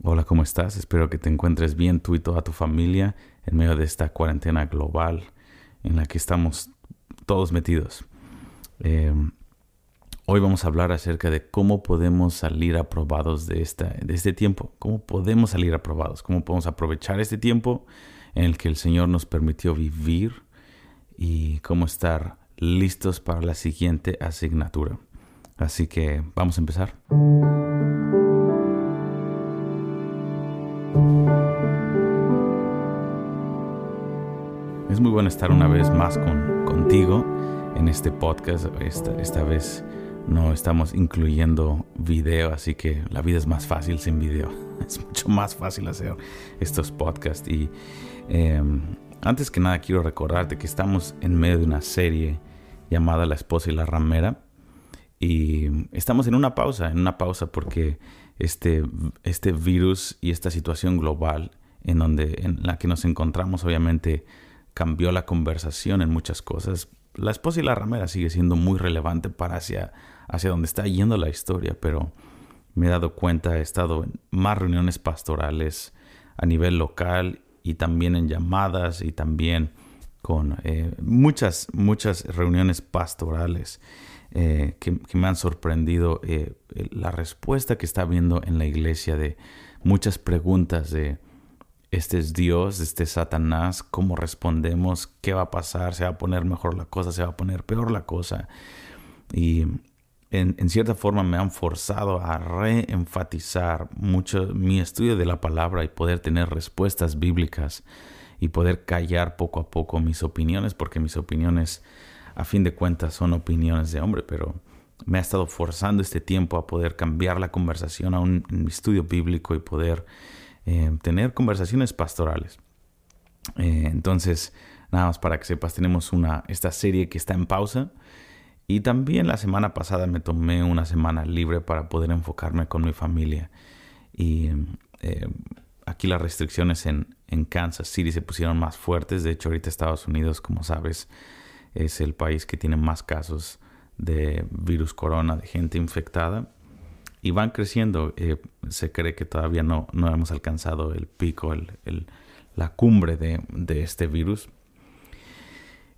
Hola, ¿cómo estás? Espero que te encuentres bien tú y toda tu familia en medio de esta cuarentena global en la que estamos todos metidos. Eh, hoy vamos a hablar acerca de cómo podemos salir aprobados de, esta, de este tiempo, cómo podemos salir aprobados, cómo podemos aprovechar este tiempo en el que el Señor nos permitió vivir y cómo estar listos para la siguiente asignatura. Así que vamos a empezar. Es muy bueno estar una vez más con, contigo en este podcast. Esta, esta vez no estamos incluyendo video, así que la vida es más fácil sin video. Es mucho más fácil hacer estos podcasts. Y em, antes que nada quiero recordarte que estamos en medio de una serie llamada La esposa y la ramera. Y estamos en una pausa, en una pausa porque este, este virus y esta situación global en, donde, en la que nos encontramos obviamente cambió la conversación en muchas cosas. La esposa y la ramera sigue siendo muy relevante para hacia, hacia donde está yendo la historia, pero me he dado cuenta, he estado en más reuniones pastorales a nivel local y también en llamadas y también con eh, muchas, muchas reuniones pastorales eh, que, me han sorprendido eh, la respuesta que está habiendo en la iglesia de muchas preguntas de este es Dios, este es Satanás, cómo respondemos, qué va a pasar, se va a poner mejor la cosa, se va a poner peor la cosa. Y en, cierta forma me han forzado a reenfatizar mucho mi estudio de la palabra y poder tener respuestas bíblicas y poder callar poco a poco mis opiniones, porque mis opiniones a fin de cuentas son opiniones de hombre, pero me ha estado forzando este tiempo a poder cambiar la conversación a un, estudio bíblico y poder eh, tener conversaciones pastorales. Eh, entonces, nada más para que sepas, tenemos una, esta serie que está en pausa. Y también la semana pasada me tomé una semana libre para poder enfocarme con mi familia. Y eh, aquí las restricciones en, en Kansas City se pusieron más fuertes. De hecho, ahorita Estados Unidos, como sabes, es el país que tiene más casos de virus corona, de gente infectada. Y van creciendo. Eh, se cree que todavía no, no hemos alcanzado el pico, el, la cumbre de, de, este virus.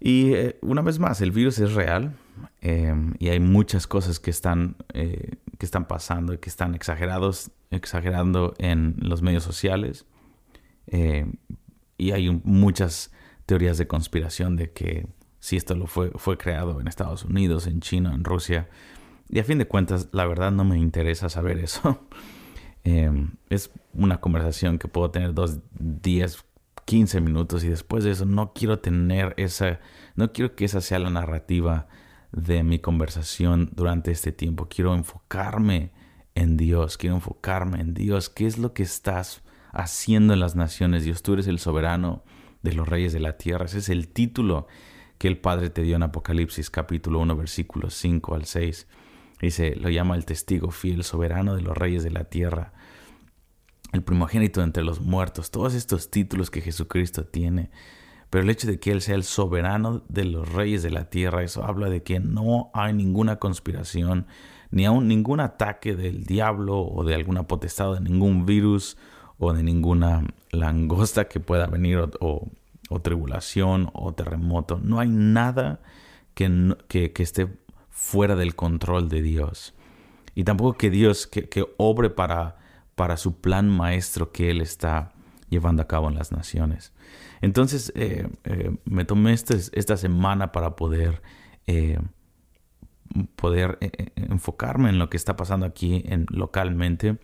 Y eh, una vez más, el virus es real eh, y hay muchas cosas que están, que están pasando y que están exagerados, exagerando en los medios sociales. y hay muchas teorías de conspiración de que si esto lo fue, fue creado en Estados Unidos, en China, en Rusia. Y a fin de cuentas, la verdad no me interesa saber eso. Em, es una conversación que puedo tener dos, días, 15 minutos y después de eso no quiero tener esa, no quiero que esa sea la narrativa de mi conversación durante este tiempo. Quiero enfocarme en Dios, quiero enfocarme en Dios. ¿Qué es lo que estás haciendo en las naciones? Dios, tú eres el soberano de los reyes de la tierra. Ese es el título que el Padre te dio en Apocalipsis capítulo 1 versículos 5 al 6. Dice, lo llama el testigo fiel, soberano de los reyes de la tierra, el primogénito entre los muertos, todos estos títulos que Jesucristo tiene. Pero el hecho de que Él sea el soberano de los reyes de la tierra, eso habla de que no hay ninguna conspiración, ni aún ningún ataque del diablo o de alguna potestad, de ningún virus o de ninguna langosta que pueda venir o o tribulación o terremoto. No hay nada que, que, esté fuera del control de Dios. Y tampoco que Dios que, que, obre para, para su plan maestro que Él está llevando a cabo en las naciones. Entonces eh, eh, me tomé este, esta semana para poder, eh, poder enfocarme en lo que está pasando aquí en, localmente,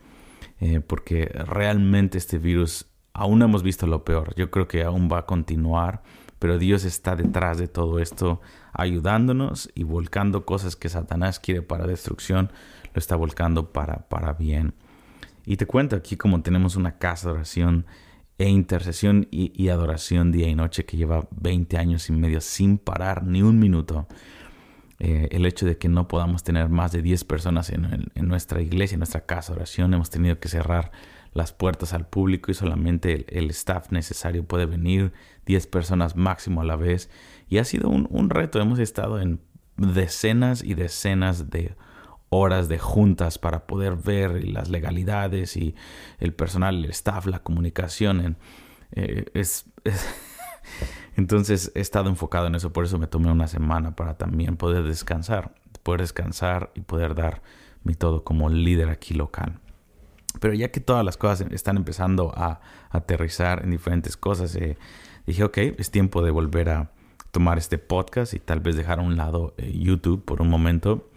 porque realmente este virus aún no hemos visto lo peor. Yo creo que aún va a continuar, pero Dios está detrás de todo esto, ayudándonos y volcando cosas que Satanás quiere para destrucción, lo está volcando para, para bien. Y te cuento aquí como tenemos una casa de oración e intercesión y, adoración día y noche que lleva 20 años y medio sin parar ni un minuto. Eh, el hecho de que no podamos tener más de 10 personas en, en nuestra iglesia, en nuestra casa de oración, hemos tenido que cerrar las puertas al público y solamente el, staff necesario puede venir, 10 personas máximo a la vez. Y ha sido un, reto, hemos estado en decenas y decenas de horas de juntas para poder ver las legalidades y el personal, el staff, la comunicación. Eh, es, Entonces he estado enfocado en eso, por eso me tomé una semana para también poder descansar, poder descansar y poder dar mi todo como líder aquí local. Pero ya que todas las cosas están empezando a aterrizar en diferentes cosas, eh, dije, ok, es tiempo de volver a tomar este podcast y tal vez dejar a un lado eh, YouTube por un momento,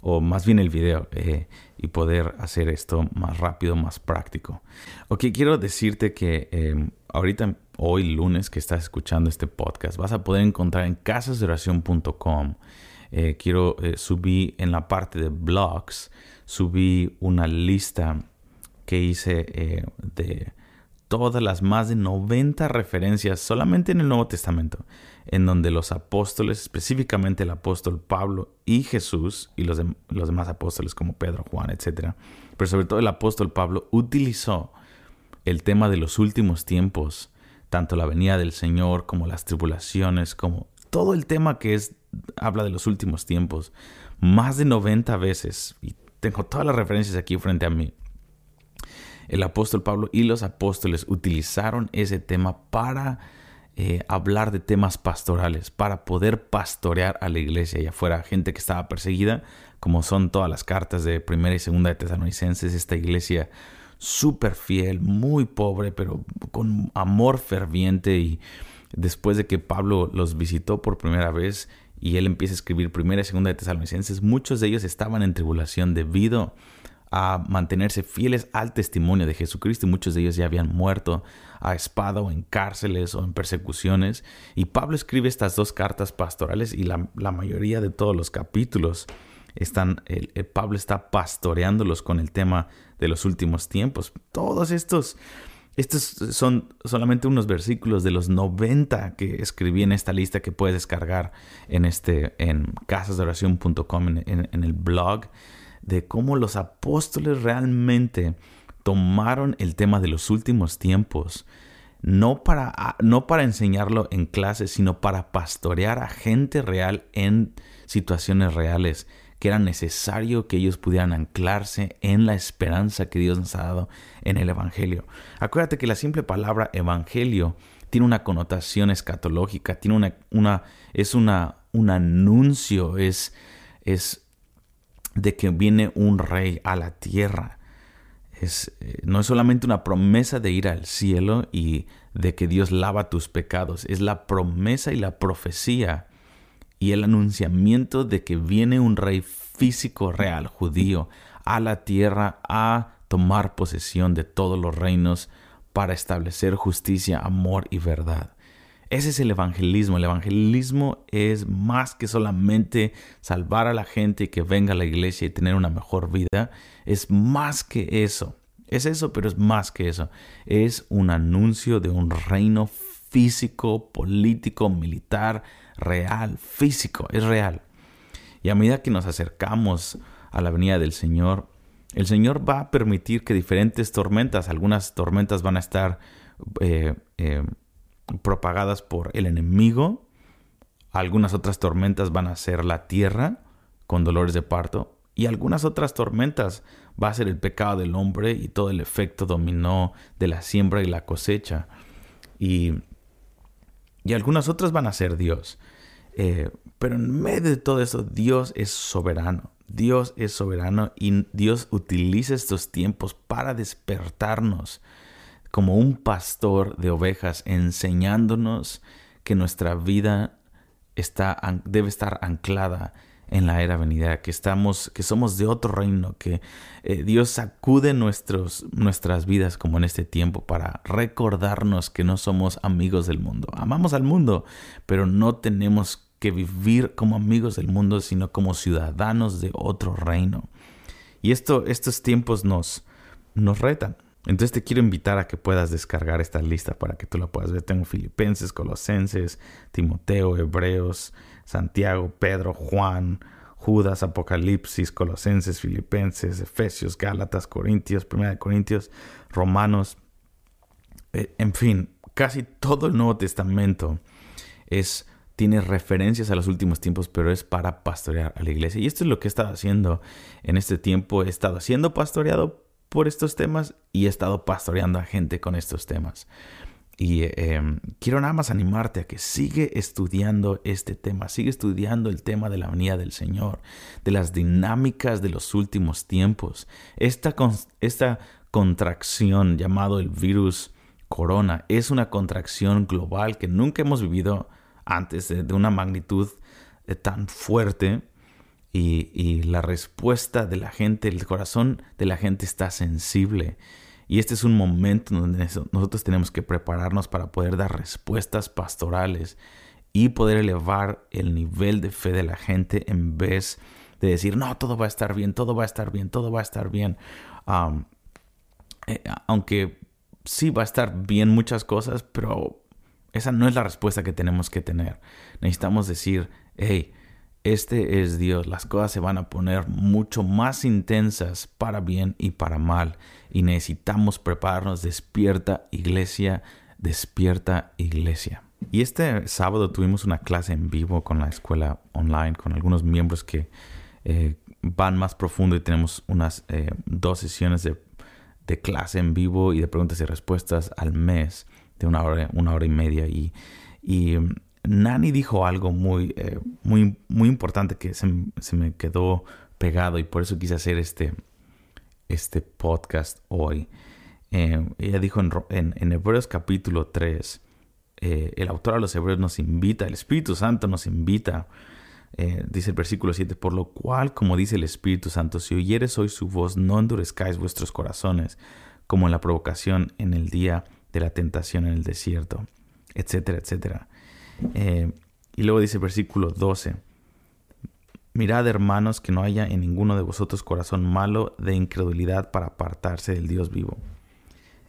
o más bien el video, eh, y poder hacer esto más rápido, más práctico. Ok, quiero decirte que em, ahorita, hoy lunes que estás escuchando este podcast, vas a poder encontrar en casasdeoración.com. quiero subir en la parte de blogs, subí una lista que hice eh, de todas las más de 90 referencias solamente en el Nuevo Testamento, en donde los apóstoles, específicamente el apóstol Pablo y Jesús y los, los demás apóstoles como Pedro, Juan, etc., pero sobre todo el apóstol Pablo utilizó el tema de los últimos tiempos, tanto la venida del Señor como las tribulaciones, como todo el tema que es habla de los últimos tiempos, más de 90 veces, y tengo todas las referencias aquí frente a mí, el apóstol Pablo y los apóstoles utilizaron ese tema para eh, hablar de temas pastorales, para poder pastorear a la iglesia, ya fuera gente que estaba perseguida, como son todas las cartas de primera y segunda de Tesalonicenses, esta iglesia súper fiel, muy pobre, pero con amor ferviente y después de que Pablo los visitó por primera vez y él empieza a escribir primera y segunda de Tesalonicenses, muchos de ellos estaban en tribulación debido a mantenerse fieles al testimonio de Jesucristo y muchos de ellos ya habían muerto a espada o en cárceles o en persecuciones. Y Pablo escribe estas dos cartas pastorales y la, mayoría de todos los capítulos están, el, Pablo está pastoreándolos con el tema de los últimos tiempos. Todos estos, estos son solamente unos versículos de los 90 que escribí en esta lista que puedes descargar en, este, en casasdeoración.com en, en el blog de cómo los apóstoles realmente tomaron el tema de los últimos tiempos, no para, ah, no para enseñarlo en clases, sino para pastorear a gente real en situaciones reales, que era necesario que ellos pudieran anclarse en la esperanza que Dios nos ha dado en el Evangelio. Acuérdate que la simple palabra Evangelio tiene una connotación escatológica, tiene una, una es una, un anuncio, es, es de que viene un rey a la tierra. Es, eh, no es solamente una promesa de ir al cielo y de que Dios lava tus pecados, es la promesa y la profecía y el anunciamiento de que viene un rey físico real, judío, a la tierra a tomar posesión de todos los reinos para establecer justicia, amor y verdad. Ese es el evangelismo. El evangelismo es más que solamente salvar a la gente y que venga a la iglesia y tener una mejor vida. Es más que eso. Es eso, pero es más que eso. Es un anuncio de un reino físico, político, militar, real, físico, es real. Y a medida que nos acercamos a la venida del Señor, el Señor va a permitir que diferentes tormentas, algunas tormentas van a estar eh, eh, propagadas por el enemigo. Algunas otras tormentas van a ser la tierra con dolores de parto. Y algunas otras tormentas va a ser el pecado del hombre y todo el efecto dominó de la siembra y la cosecha. Y, y algunas otras van a ser Dios. Eh, pero en medio de todo eso, Dios es soberano. Dios es soberano y Dios utiliza estos tiempos para despertarnos como un pastor de ovejas enseñándonos que nuestra vida está, debe estar anclada en la era venidera, que estamos, que somos de otro reino, que eh, Dios sacude nuestros, nuestras vidas como en este tiempo para recordarnos que no somos amigos del mundo. Amamos al mundo, pero no tenemos que vivir como amigos del mundo, sino como ciudadanos de otro reino. Y esto, estos tiempos nos, nos retan. Entonces te quiero invitar a que puedas descargar esta lista para que tú la puedas ver. Tengo Filipenses, Colosenses, Timoteo, Hebreos, Santiago, Pedro, Juan, Judas, Apocalipsis, Colosenses, Filipenses, Efesios, Gálatas, Corintios, Primera de Corintios, Romanos. Eh, en fin, casi todo el Nuevo Testamento es tiene referencias a los últimos tiempos, pero es para pastorear a la iglesia. Y esto es lo que he estado haciendo en este tiempo. He estado siendo pastoreado por estos temas y he estado pastoreando a gente con estos temas. Y em, quiero nada más animarte a que sigue estudiando este tema, sigue estudiando el tema de la venida del Señor, de las dinámicas de los últimos tiempos. Esta, contracción llamado el virus corona es una contracción global que nunca hemos vivido antes de, una magnitud eh, tan fuerte. Y, la respuesta de la gente, el corazón de la gente está sensible. Y este es un momento donde nosotros tenemos que prepararnos para poder dar respuestas pastorales y poder elevar el nivel de fe de la gente en vez de decir, no, todo va a estar bien, todo va a estar bien, todo va a estar bien. Eh, aunque sí va a estar bien muchas cosas, pero esa no es la respuesta que tenemos que tener. Necesitamos decir, hey, este es Dios. Las cosas se van a poner mucho más intensas para bien y para mal. Y necesitamos prepararnos. Despierta iglesia, despierta iglesia. Y este sábado tuvimos una clase en vivo con la escuela online, con algunos miembros que eh, van más profundo y tenemos unas eh, dos sesiones de, clase en vivo y de preguntas y respuestas al mes de una hora, una hora y media. Y, y Nani dijo algo muy, eh, muy, muy importante que se, me quedó pegado y por eso quise hacer este, este podcast hoy. Eh, ella dijo en, en, Hebreos capítulo 3, eh, el autor a los Hebreos nos invita, el Espíritu Santo nos invita, dice el versículo 7, por lo cual, como dice el Espíritu Santo, si oyeres hoy su voz, no endurezcáis vuestros corazones, como en la provocación en el día de la tentación en el desierto, etcétera, etcétera. Eh, y luego dice versículo 12. Mirad, hermanos, que no haya en ninguno de vosotros corazón malo de incredulidad para apartarse del Dios vivo.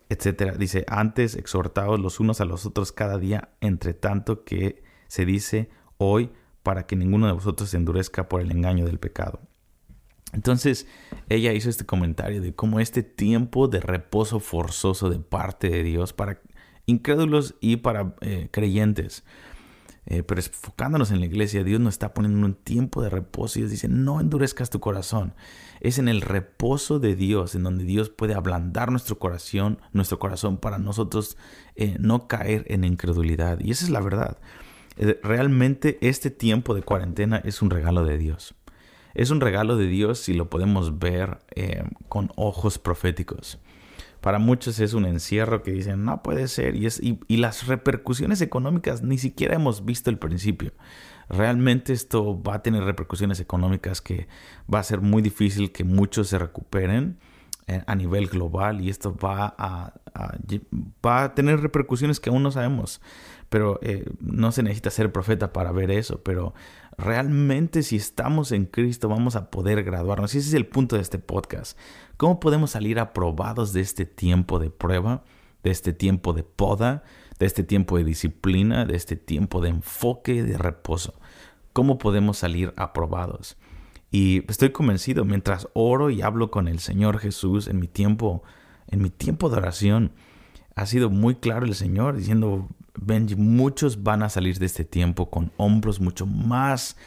Etcétera. Dice, antes exhortaos los unos a los otros cada día, entre tanto que se dice hoy, para que ninguno de vosotros se endurezca por el engaño del pecado. Entonces, ella hizo este comentario de cómo este tiempo de reposo forzoso de parte de Dios para incrédulos y para eh, creyentes eh, pero enfocándonos en la iglesia, Dios nos está poniendo un tiempo de reposo y Dios dice, no endurezcas tu corazón. Es en el reposo de Dios en donde Dios puede ablandar nuestro corazón, nuestro corazón para nosotros eh, no caer en incredulidad. Y esa es la verdad. Eh, realmente este tiempo de cuarentena es un regalo de Dios. Es un regalo de Dios si lo podemos ver con ojos proféticos. Para muchos es un encierro que dicen, no puede ser. Y, es, y, las repercusiones económicas ni siquiera hemos visto el principio. Realmente esto va a tener repercusiones económicas que va a ser muy difícil que muchos se recuperen eh, a nivel global y esto va a, va a tener repercusiones que aún no sabemos. Pero eh, no se necesita ser profeta para ver eso. Pero realmente si estamos en Cristo vamos a poder graduarnos. Y ese es el punto de este podcast. ¿Cómo podemos salir aprobados de este tiempo de prueba, de este tiempo de poda, de este tiempo de disciplina, de este tiempo de enfoque, de reposo? ¿Cómo podemos salir aprobados? Y estoy convencido, mientras oro y hablo con el Señor Jesús en mi tiempo, en mi tiempo de oración, ha sido muy claro el Señor diciendo, Benji, muchos van a salir de este tiempo con hombros mucho más,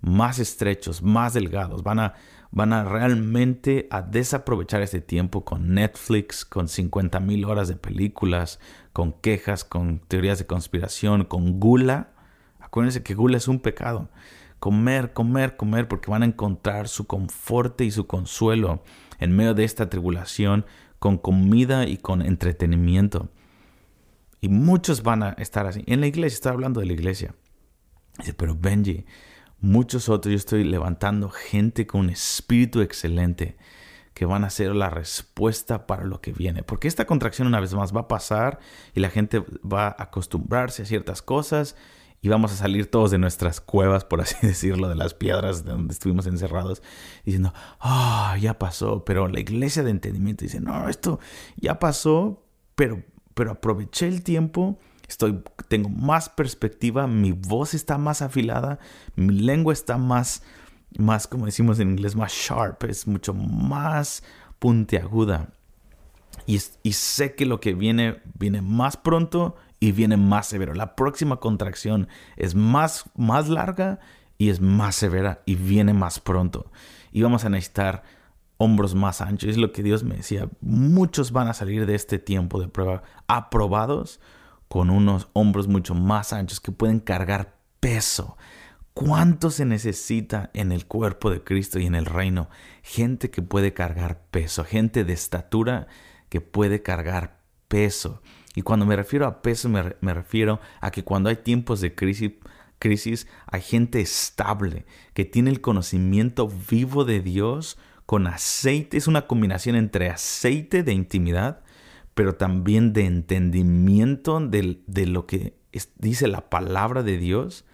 más estrechos, más delgados, van a van a realmente a desaprovechar este tiempo con Netflix, con 50 mil horas de películas, con quejas, con teorías de conspiración, con gula. Acuérdense que gula es un pecado. Comer, comer, comer, porque van a encontrar su confort y su consuelo en medio de esta tribulación con comida y con entretenimiento. Y muchos van a estar así. En la iglesia, está hablando de la iglesia. Dice, pero Benji, muchos otros, yo estoy levantando gente con un espíritu excelente que van a ser la respuesta para lo que viene. Porque esta contracción una vez más va a pasar y la gente va a acostumbrarse a ciertas cosas y vamos a salir todos de nuestras cuevas, por así decirlo, de las piedras de donde estuvimos encerrados, diciendo, ah, ya pasó, pero la iglesia de entendimiento dice, no, esto ya pasó, pero, pero aproveché el tiempo Estoy, tengo más perspectiva, mi voz está más afilada, mi lengua está más, más, como decimos en inglés, más sharp, es mucho más puntiaguda. Y, y sé que lo que viene, viene más pronto y viene más severo. La próxima contracción es más, más larga y es más severa y viene más pronto. Y vamos a necesitar hombros más anchos. Es lo que Dios me decía. Muchos van a salir de este tiempo de prueba aprobados con unos hombros mucho más anchos que pueden cargar peso. ¿Cuánto se necesita en el cuerpo de Cristo y en el reino? Gente que puede cargar peso, gente de estatura que puede cargar peso. Y cuando me refiero a peso, me, refiero a que cuando hay tiempos de crisis, crisis, hay gente estable, que tiene el conocimiento vivo de Dios con aceite. Es una combinación entre aceite de intimidad, pero también de entendimiento de, de lo que dice la palabra de Dios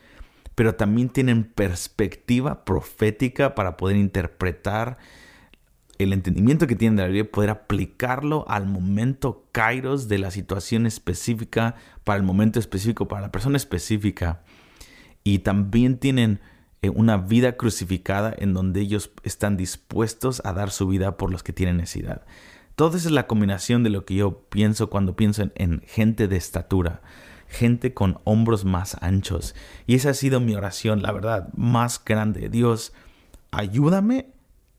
pero también tienen perspectiva profética para poder interpretar el entendimiento que tienen de la Biblia, poder aplicarlo al momento kairos de la situación específica, para el momento específico, para la persona específica. Y también tienen una vida crucificada en donde ellos están dispuestos a dar su vida por los que tienen necesidad. Todo eso es la combinación de lo que yo pienso cuando pienso en gente de estatura gente con hombros más anchos. Y esa ha sido mi oración, la verdad, más grande. Dios, ayúdame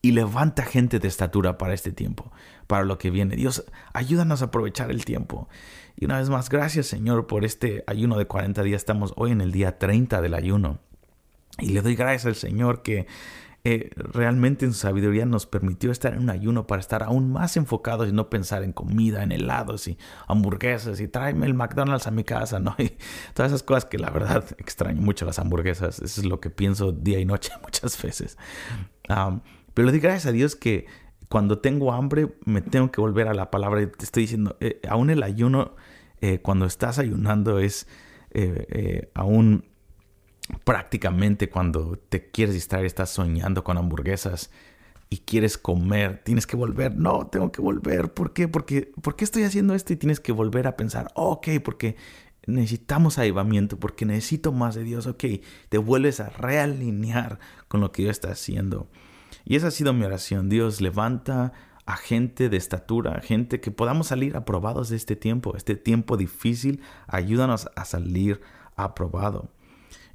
y levanta gente de estatura para este tiempo, para lo que viene. Dios, ayúdanos a aprovechar el tiempo. Y una vez más, gracias Señor por este ayuno de 40 días. Estamos hoy en el día 30 del ayuno. Y le doy gracias al Señor que eh, realmente en su sabiduría nos permitió estar en un ayuno para estar aún más enfocados y no pensar en comida, en helados y hamburguesas y tráeme el McDonald's a mi casa, ¿no? Y todas esas cosas que la verdad extraño mucho las hamburguesas. Eso es lo que pienso día y noche muchas veces. pero le doy gracias a Dios que cuando tengo hambre me tengo que volver a la palabra y te estoy diciendo, eh, aún el ayuno, eh, cuando estás ayunando es aún prácticamente cuando te quieres distraer, estás soñando con hamburguesas y quieres comer, tienes que volver. No, tengo que volver. ¿Por qué? Porque, ¿Por qué estoy haciendo esto? Y tienes que volver a pensar, ok, porque necesitamos avivamiento, porque necesito más de Dios. Ok, te vuelves a realinear con lo que Dios está haciendo. Y esa ha sido mi oración. Dios levanta a gente de estatura, gente que podamos salir aprobados de este tiempo, este tiempo difícil. Ayúdanos a salir aprobado.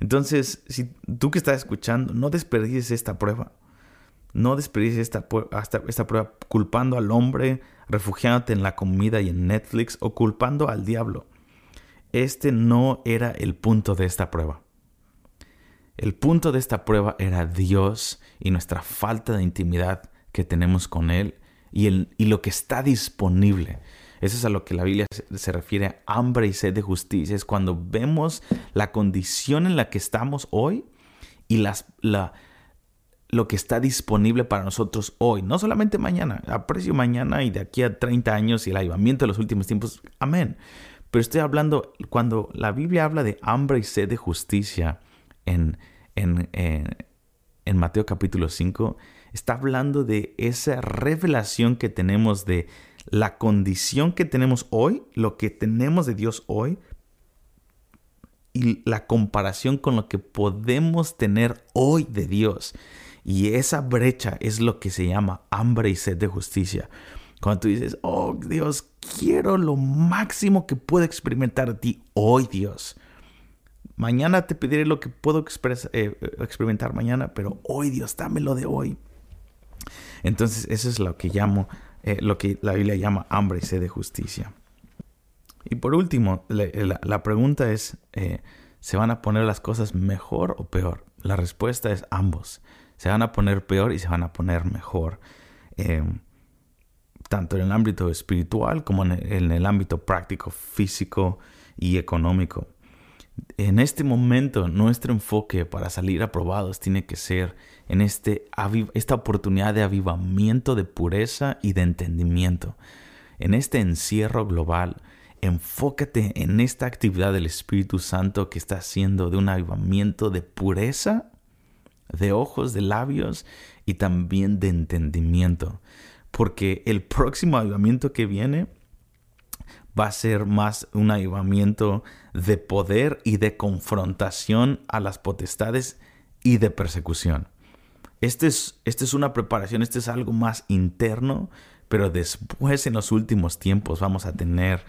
Entonces, si tú que estás escuchando, no desperdicies esta prueba. No desperdicies esta, esta prueba culpando al hombre, refugiándote en la comida y en Netflix o culpando al diablo. Este no era el punto de esta prueba. El punto de esta prueba era Dios y nuestra falta de intimidad que tenemos con Él y lo que está disponible. Eso es a lo que la Biblia se refiere, hambre y sed de justicia. Es cuando vemos la condición en la que estamos hoy y la, lo que está disponible para nosotros hoy. No solamente mañana, aprecio mañana y de aquí a 30 años y el avivamiento de los últimos tiempos. Amén. Pero estoy hablando, cuando la Biblia habla de hambre y sed de justicia en, en Mateo capítulo 5, está hablando de esa revelación que tenemos de la condición que tenemos hoy, lo que tenemos de Dios hoy, y la comparación con lo que podemos tener hoy de Dios. Y esa brecha es lo que se llama hambre y sed de justicia. Cuando tú dices, oh Dios, quiero lo máximo que puedo experimentar de ti hoy, Dios. Mañana te pediré lo que puedo eh, experimentar mañana, pero hoy, Dios, dámelo de hoy. Entonces, eso es lo que llamo eh, lo que la Biblia llama hambre y sed de justicia. Y por último, la, pregunta es, eh, ¿se van a poner las cosas mejor o peor? La respuesta es ambos. Se van a poner peor y se van a poner mejor. Eh, tanto en el ámbito espiritual como en el ámbito práctico, físico y económico. En este momento, nuestro enfoque para salir aprobados tiene que ser en este, esta oportunidad de avivamiento, de pureza y de entendimiento. En este encierro global, enfócate en esta actividad del Espíritu Santo que está haciendo de un avivamiento de pureza, de ojos, de labios y también de entendimiento. Porque el próximo avivamiento que viene va a ser más un avivamiento de poder y de confrontación a las potestades y de persecución. Este es, este es una preparación, este es algo más interno, pero después en los últimos tiempos vamos a tener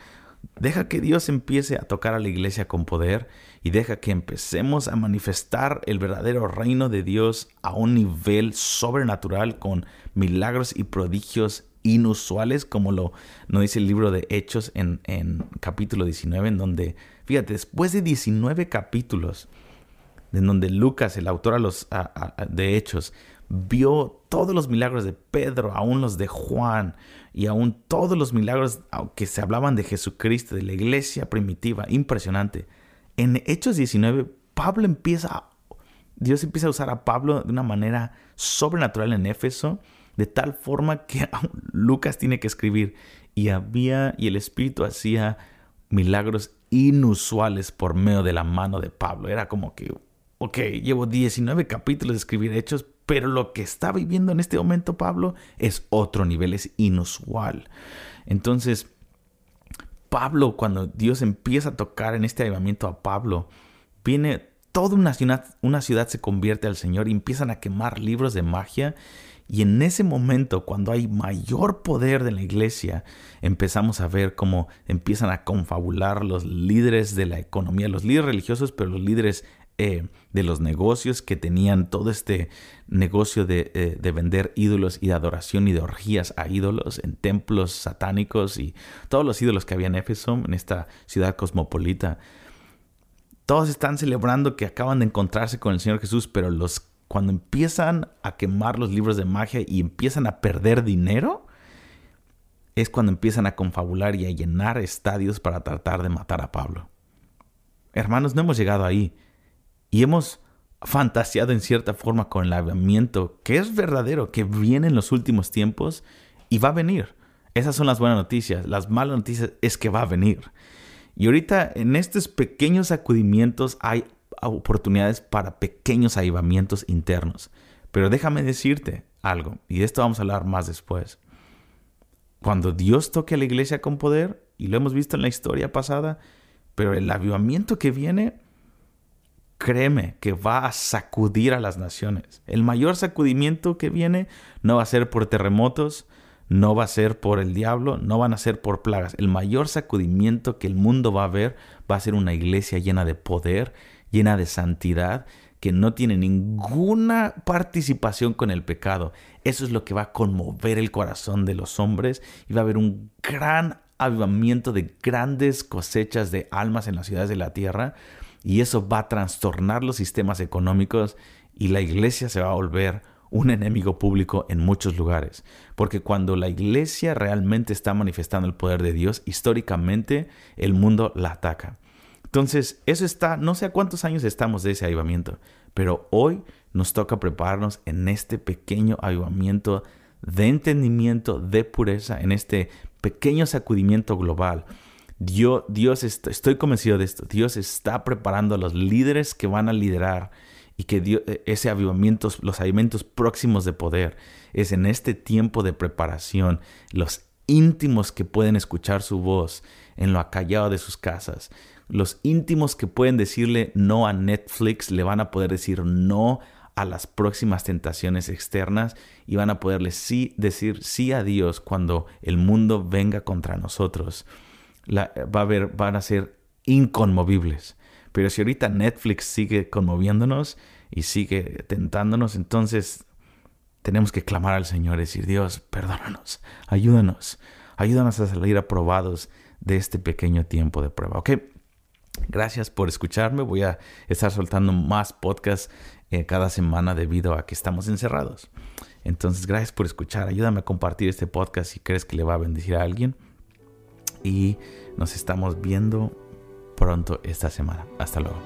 Deja que Dios empiece a tocar a la iglesia con poder y deja que empecemos a manifestar el verdadero reino de Dios a un nivel sobrenatural con milagros y prodigios inusuales, como lo nos dice el libro de Hechos en, en capítulo 19, en donde, fíjate, después de 19 capítulos, en donde Lucas, el autor a los, de Hechos, vio todos los milagros de Pedro, aún los de Juan, y aún todos los milagros que se hablaban de Jesucristo, de la iglesia primitiva, impresionante. En Hechos 19, Pablo empieza, Dios empieza a usar a Pablo de una manera sobrenatural en Éfeso, de tal forma que Lucas tiene que escribir, y había, y el Espíritu hacía milagros inusuales por medio de la mano de Pablo. Era como que, ok, llevo 19 capítulos de escribir hechos, pero lo que está viviendo en este momento Pablo es otro nivel, es inusual. Entonces, Pablo, cuando Dios empieza a tocar en este avivamiento a Pablo, viene toda una ciudad, una ciudad se convierte al Señor y empiezan a quemar libros de magia. Y en ese momento, cuando hay mayor poder de la iglesia, empezamos a ver cómo empiezan a confabular los líderes de la economía, los líderes religiosos, pero los líderes eh, de los negocios que tenían todo este negocio de, eh, de, vender ídolos y de adoración y de orgías a ídolos en templos satánicos y todos los ídolos que había en Éfeso, en esta ciudad cosmopolita. Todos están celebrando que acaban de encontrarse con el Señor Jesús, pero los, cuando empiezan a quemar los libros de magia y empiezan a perder dinero, es cuando empiezan a confabular y a llenar estadios para tratar de matar a Pablo. Hermanos, no hemos llegado ahí y hemos fantaseado en cierta forma con el avivamiento que es verdadero, que viene en los últimos tiempos y va a venir. Esas son las buenas noticias. Las malas noticias es que va a venir. Y ahorita en estos pequeños sacudimientos hay oportunidades para pequeños avivamientos internos. Pero déjame decirte algo, y de esto vamos a hablar más después. Cuando Dios toque a la iglesia con poder, y lo hemos visto en la historia pasada, pero el avivamiento que viene créeme que va a sacudir a las naciones. El mayor sacudimiento que viene no va a ser por terremotos, no va a ser por el diablo, no van a ser por plagas. El mayor sacudimiento que el mundo va a ver va a ser una iglesia llena de poder, llena de santidad, que no tiene ninguna participación con el pecado. Eso es lo que va a conmover el corazón de los hombres y va a haber un gran avivamiento de grandes cosechas de almas en las ciudades de la tierra y eso va a trastornar los sistemas económicos y la iglesia se va a volver un enemigo público en muchos lugares. Porque cuando la iglesia realmente está manifestando el poder de Dios, históricamente el mundo la ataca. Entonces, eso está, no sé a cuántos años estamos de ese avivamiento, pero hoy nos toca prepararnos en este pequeño avivamiento de entendimiento, de pureza, en este pequeño sacudimiento global Dios, Dios estoy convencido de esto. Dios está preparando a los líderes que van a liderar y que e, ese avivamiento, los avivamientos próximos de poder, es en este tiempo de preparación, los íntimos que pueden escuchar su voz en lo acallado de sus casas, los íntimos que pueden decirle no a Netflix, le van a poder decir no a las próximas tentaciones externas y van a poderle sí decir sí a Dios cuando el mundo venga contra nosotros va a haber, van a ser inconmovibles. Pero si ahorita Netflix sigue conmoviéndonos y sigue tentándonos, entonces tenemos que clamar al Señor y decir, Dios, perdónanos, ayúdanos, ayúdanos a salir aprobados de este pequeño tiempo de prueba. Ok, gracias por escucharme. Voy a estar soltando más podcasts eh, cada semana debido a que estamos encerrados. Entonces, gracias por escuchar. Ayúdame a compartir este podcast si crees que le va a bendecir a alguien y nos estamos viendo pronto esta semana. Hasta luego.